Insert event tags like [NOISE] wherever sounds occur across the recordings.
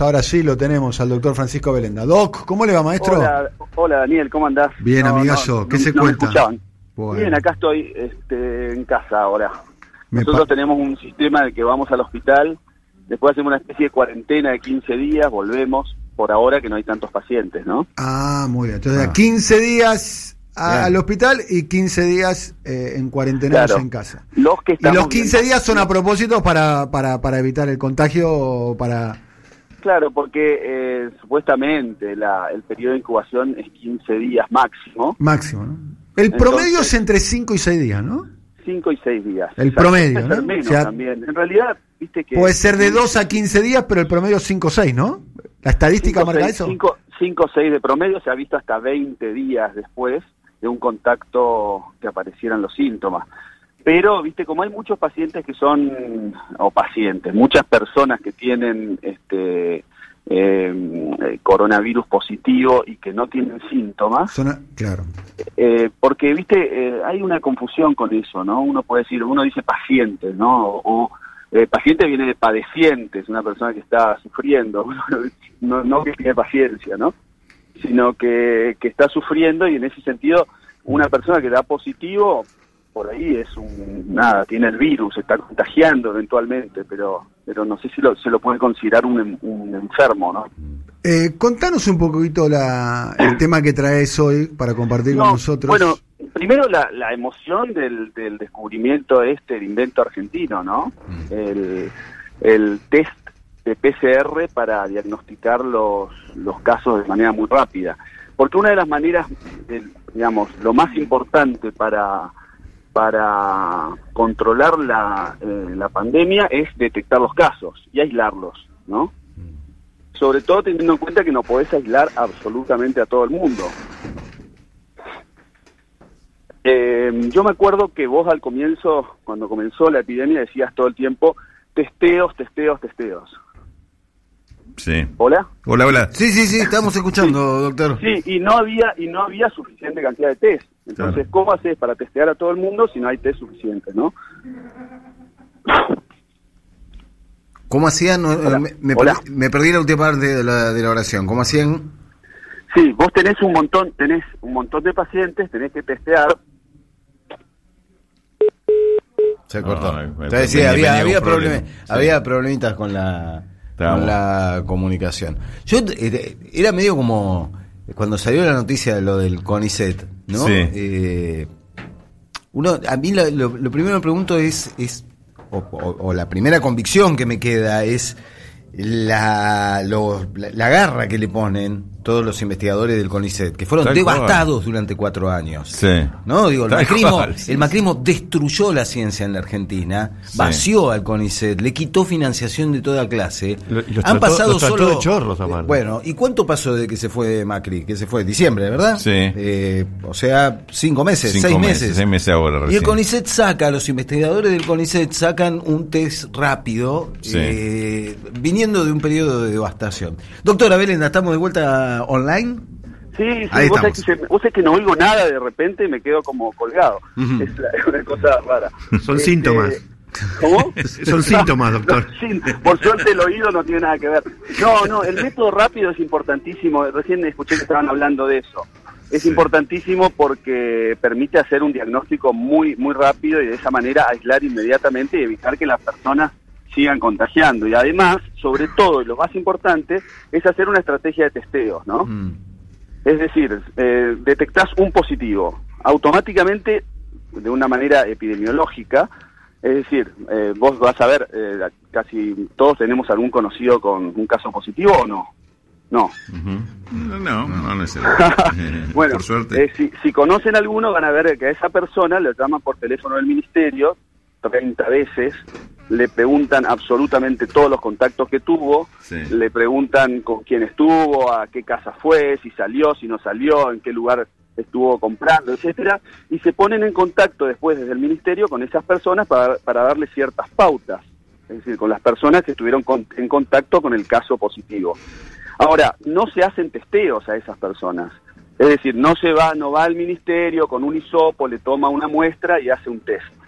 ahora sí lo tenemos al doctor Francisco Belenda. Doc, ¿cómo le va, maestro? Hola, hola Daniel, ¿cómo andás? Bien, amigazo, ¿qué se cuenta? Bien, acá estoy este, en casa ahora. Nosotros tenemos un sistema de que vamos al hospital, después hacemos una especie de cuarentena de 15 días, volvemos, por ahora que no hay tantos pacientes, ¿no? Ah, muy bien. Entonces, 15 ah. días al hospital y 15 días eh, en cuarentena en casa. Los que y los 15 días son a propósito para, para, para evitar el contagio o para... Claro, porque eh, supuestamente la, el periodo de incubación es 15 días máximo. Máximo, ¿no? El promedio es entre 5 y 6 días, ¿no? 5 y 6 días. El promedio, ¿no? también. En realidad, viste que... Puede ser de 2 a 15 días, pero el promedio es 5 o 6, ¿no? ¿La estadística marca eso? 5 o 6 de promedio, se ha visto hasta 20 días después de un contacto que aparecieran los síntomas. Pero, viste, como hay muchos pacientes que son, o pacientes, muchas personas que tienen este eh, coronavirus positivo y que no tienen síntomas. claro. Eh, porque, viste, eh, hay una confusión con eso, ¿no? Uno puede decir, uno dice pacientes, ¿no? O, paciente viene de padecientes, una persona que está sufriendo, [LAUGHS] no, no que tiene paciencia, ¿no? sino que, que está sufriendo y en ese sentido una persona que da positivo por ahí es un nada tiene el virus está contagiando eventualmente pero pero no sé si lo, se lo puede considerar un, un enfermo no eh, contanos un poquito la, el tema que traes hoy para compartir con nosotros bueno primero la, la emoción del, del descubrimiento este el invento argentino no mm. el, el test de PCR para diagnosticar los, los casos de manera muy rápida. Porque una de las maneras, digamos, lo más importante para, para controlar la, eh, la pandemia es detectar los casos y aislarlos, ¿no? Sobre todo teniendo en cuenta que no podés aislar absolutamente a todo el mundo. Eh, yo me acuerdo que vos al comienzo, cuando comenzó la epidemia, decías todo el tiempo, testeos, testeos, testeos. Sí. ¿Hola? Hola, hola. Sí, sí, sí, estamos escuchando, doctor. Sí, y no había y no había suficiente cantidad de test. Entonces, ¿cómo haces para testear a todo el mundo si no hay test suficiente, no? ¿Cómo hacían? Me, me, perdí, me, perdí, la última parte de la, de la oración. ¿Cómo hacían? Sí, vos tenés un montón, tenés un montón de pacientes, tenés que testear. Se cortó. decía, había, había, había problemitas con la con la comunicación. Yo eh, era medio como cuando salió la noticia de lo del CONICET, ¿no? Eh, uno, a mí lo, primero que me pregunto es, es o, la primera convicción que me queda es la, la garra que le ponen todos los investigadores del CONICET, que fueron devastados durante cuatro años. Sí. ¿No? Digo, el macrismo, el macrismo, destruyó la ciencia en la Argentina, vació al CONICET, le quitó financiación de toda clase. Han pasado solo. chorros, bueno, ¿y cuánto pasó de que se fue Macri? Que se fue en diciembre, ¿verdad? Sí. Eh, o sea, cinco meses, seis meses. Seis meses ahora. Y el CONICET saca, los investigadores del CONICET sacan un test rápido, eh, viniendo de un periodo de devastación. Doctora Belenda, estamos de vuelta online? Sí, sí vos, sabés que, no oigo nada de repente y me quedo como colgado. es, [LAUGHS] una cosa rara. [LAUGHS] Son este, síntomas. ¿Cómo? [LAUGHS] Son síntomas, doctor. por suerte el oído no tiene nada que ver. No, no, el método rápido es importantísimo. Recién escuché que estaban hablando de eso. Es importantísimo porque permite hacer un diagnóstico muy muy rápido y de esa manera aislar inmediatamente y evitar que las personas sigan contagiando. Y además, sobre todo, y lo más importante, es hacer una estrategia de testeo, ¿no? Mm. Es decir, eh, detectás un positivo, automáticamente, de una manera epidemiológica, es decir, eh, vos vas a ver, eh, casi todos tenemos algún conocido con un caso positivo o no. No. No, no, no [LAUGHS] bueno, por suerte. Eh, si, si conocen alguno, van a ver que a esa persona le llaman por teléfono del ministerio 30 veces le preguntan absolutamente todos los contactos que tuvo, le preguntan con quién estuvo, a qué casa fue, si salió, si no salió, en qué lugar estuvo comprando, etcétera, y se ponen en contacto después desde el ministerio con esas personas para, para darle ciertas pautas, es decir, con las personas que estuvieron en contacto con el caso positivo. Ahora, no se hacen testeos a esas personas. Es decir, no se va, no va al ministerio con un hisopo, le toma una muestra y hace un test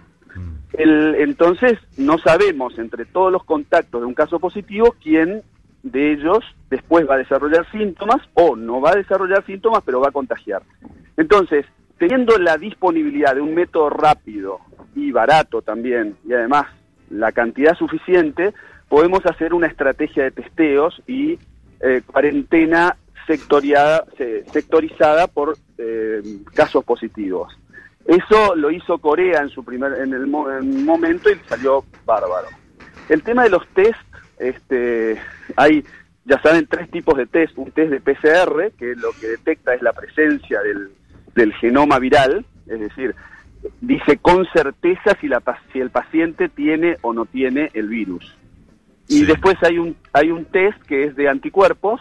el, entonces no sabemos entre todos los contactos de un caso positivo quién de ellos después va a desarrollar síntomas o no va a desarrollar síntomas, pero va a contagiar. Entonces, teniendo la disponibilidad de un método rápido y barato también, y además la cantidad suficiente, podemos hacer una estrategia de testeos y eh, cuarentena sectoriada, sectorizada por eh, casos positivos. Eso lo hizo Corea en su primer en el, momento y salió bárbaro. El tema de los test, este, hay, ya saben, tres tipos de test. Un test de PCR, que lo que detecta es la presencia del, del genoma viral, es decir, dice con certeza si, la, si el paciente tiene o no tiene el virus. Y después hay un, hay un test que es de anticuerpos,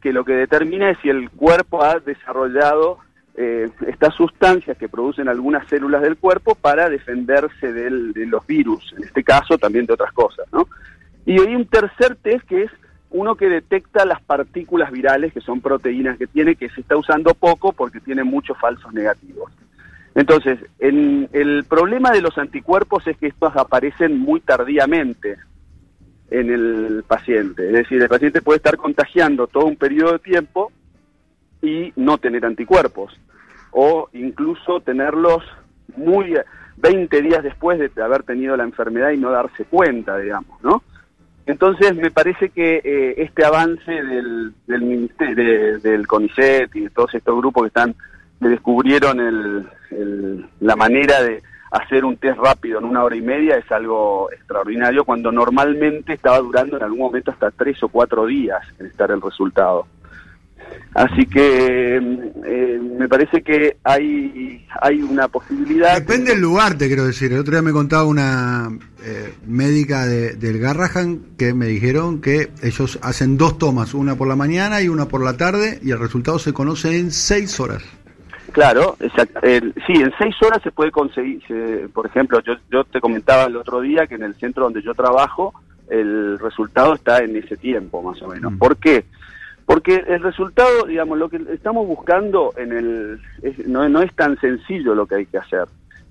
que lo que determina es si el cuerpo ha desarrollado eh, estas sustancias que producen algunas células del cuerpo para defenderse de los virus, en este caso también de otras cosas, ¿no? Y hay un tercer test que es uno que detecta las partículas virales, que son proteínas que tiene, que se está usando poco porque tiene muchos falsos negativos. Entonces, el problema de los anticuerpos es que estos aparecen muy tardíamente en el paciente. Es decir, el paciente puede estar contagiando todo un periodo de tiempo y no tener anticuerpos, o incluso tenerlos muy 20 días después de haber tenido la enfermedad y no darse cuenta, digamos, ¿no? Entonces me parece que eh, este avance del, del ministerio, del CONICET y de todos estos grupos que están descubrieron el, la manera de hacer un test rápido en una hora y media es algo extraordinario cuando normalmente estaba durando en algún momento hasta tres o cuatro días en estar el resultado. Así que eh, me parece que hay, hay una posibilidad. Depende del lugar, te quiero decir. El otro día me contaba una eh, médica de, del Garrahan que me dijeron que ellos hacen dos tomas, una por la mañana y una por la tarde, y el resultado se conoce en seis horas. Claro, exacto. sí, en seis horas se puede conseguir, por ejemplo, yo, yo te comentaba el otro día que en el centro donde yo trabajo, el resultado está en ese tiempo, más o menos. Mm. ¿Por qué? Porque el resultado, digamos, lo que estamos buscando en el no, no, es tan sencillo lo que hay que hacer.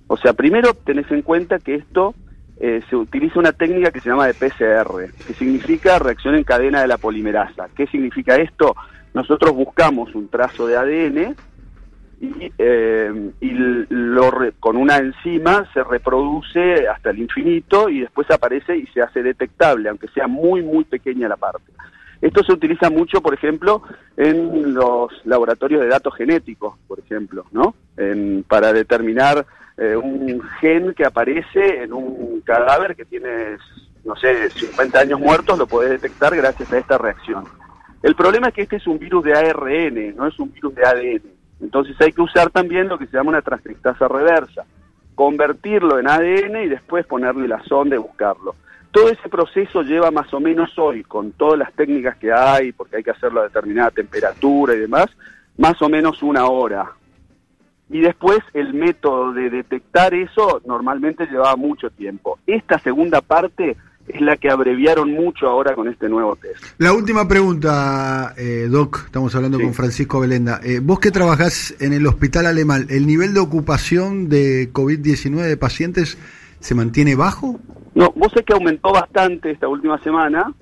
O sea, primero tenés en cuenta que esto eh, se utiliza una técnica que se llama de PCR, que significa reacción en cadena de la polimerasa. ¿Qué significa esto? Nosotros buscamos un trazo de ADN y, eh, y lo con una enzima se reproduce hasta el infinito y después aparece y se hace detectable, aunque sea muy, muy pequeña la parte. Esto se utiliza mucho, por ejemplo, en los laboratorios de datos genéticos, por ejemplo, ¿no? para determinar eh, un gen que aparece en un cadáver que tiene, no sé, 50 años muertos, lo podés detectar gracias a esta reacción. El problema es que este es un virus de ARN, no es un virus de ADN. Entonces hay que usar también lo que se llama una transcriptasa reversa, convertirlo en ADN y después ponerle la sonda y buscarlo. Todo ese proceso lleva más o menos hoy, con todas las técnicas que hay, porque hay que hacerlo a determinada temperatura y demás, más o menos una hora. Y después el método de detectar eso normalmente llevaba mucho tiempo. Esta segunda parte es la que abreviaron mucho ahora con este nuevo test. La última pregunta, eh, Doc, estamos hablando con Francisco Belenda. Eh, vos que trabajás en el hospital alemán, ¿el nivel de ocupación de COVID-19 de pacientes se mantiene bajo? No, vos sé que aumentó bastante esta última semana.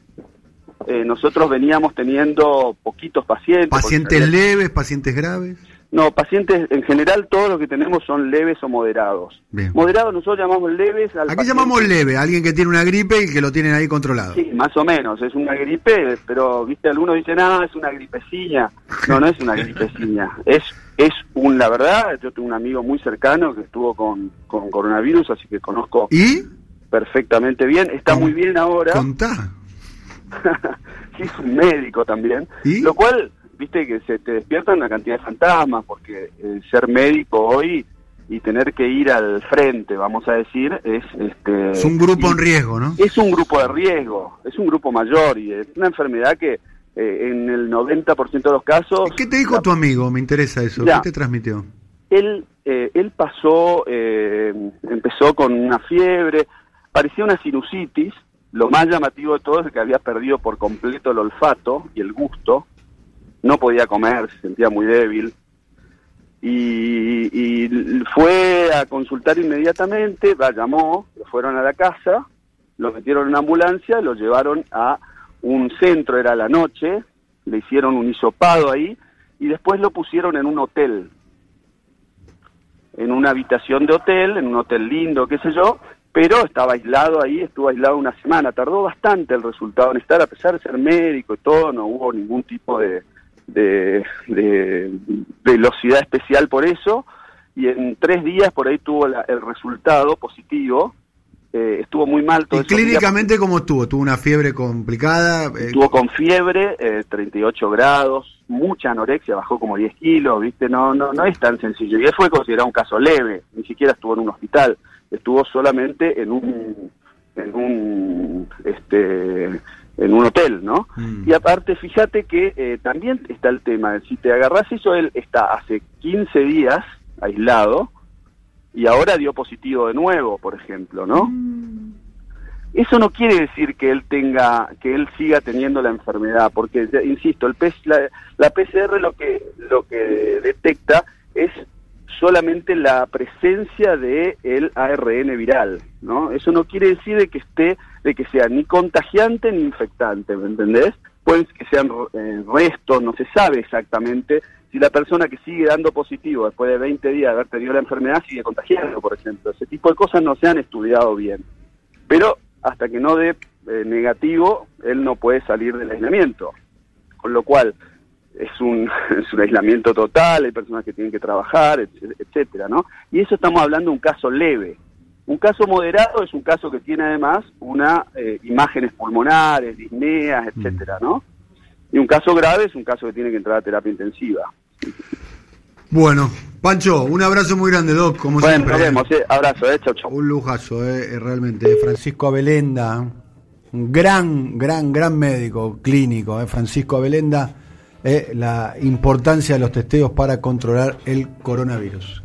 Eh, nosotros veníamos teniendo poquitos pacientes. ¿Pacientes leves, pacientes graves? No, pacientes en general todos los que tenemos son leves o moderados. Moderados nosotros llamamos leves al Aquí llamamos leve, alguien que tiene una gripe y que lo tienen ahí controlado. Sí, más o menos, es una gripe, pero viste algunos dicen, "Ah, es una gripecilla." No, no es una gripecilla. [LAUGHS] Es es un la verdad, yo tengo un amigo muy cercano que estuvo con, con coronavirus, así que conozco ¿Y? perfectamente bien, está muy bien ahora. Contá. [LAUGHS] sí, es un médico también, ¿Y? lo cual viste que se te despiertan una cantidad de fantasmas, porque el ser médico hoy y tener que ir al frente, vamos a decir, es... Este, es un grupo en riesgo, ¿no? Es un grupo de riesgo, es un grupo mayor y es una enfermedad que eh, en el 90% de los casos... ¿Qué te dijo tu amigo? Me interesa eso. ¿Qué te transmitió? Él, eh, él pasó, eh, empezó con una fiebre, parecía una sinusitis, lo más llamativo de todo es que había perdido por completo el olfato y el gusto, no podía comer, se sentía muy débil. Y, fue a consultar inmediatamente, va, llamó, lo fueron a la casa, lo metieron en una ambulancia, lo llevaron a un centro, era la noche, le hicieron un hisopado ahí y después lo pusieron en un hotel, en una habitación de hotel, en un hotel lindo, qué sé yo, pero estaba aislado ahí, estuvo aislado una semana, tardó bastante el resultado en estar, a pesar de ser médico y todo, no hubo ningún tipo de, de, velocidad especial por eso, y en tres días por ahí tuvo el resultado positivo, eh, estuvo muy mal todo ¿Y clínicamente cómo estuvo? ¿Tuvo una fiebre complicada? Eh, estuvo con fiebre, 38 eh, grados, mucha anorexia, bajó como 10 kilos, ¿viste? No, no, no es tan sencillo. Y él fue considerado un caso leve, ni siquiera estuvo en un hospital, estuvo solamente en un, en un, este, en un hotel, ¿no? Mm. Y aparte, fíjate que también está el tema, si te agarras eso, él está hace 15 días aislado, y ahora dio positivo de nuevo, por ejemplo, ¿no? Mm. Eso no quiere decir que él tenga, que él siga teniendo la enfermedad, porque insisto, el la, PCR lo que lo que detecta es solamente la presencia de el ARN viral, ¿no? Eso no quiere decir de que esté, de que sea ni contagiante ni infectante, ¿me entendés? Pueden que sean eh, restos, no se sabe exactamente si la persona que sigue dando positivo después de 20 días de haber tenido la enfermedad sigue contagiando, por ejemplo. Ese tipo de cosas no se han estudiado bien. Pero hasta que no dé eh, negativo, él no puede salir del aislamiento. Con lo cual, es un, [LAUGHS] es un aislamiento total, hay personas que tienen que trabajar, etcétera, ¿no? Y eso estamos hablando de un caso leve. Un caso moderado es un caso que tiene además una eh, imágenes pulmonares, disneas, etcétera, ¿no? Y un caso grave es un caso que tiene que entrar a terapia intensiva. Bueno, Pancho, un abrazo muy grande, Doc, como siempre. Nos vemos, eh. abrazo, eh. chau, chau. Un lujazo, eh, eh realmente. Francisco Abelenda, un gran, gran, gran médico clínico, eh, Francisco Abelenda, eh, la importancia de los testeos para controlar el coronavirus.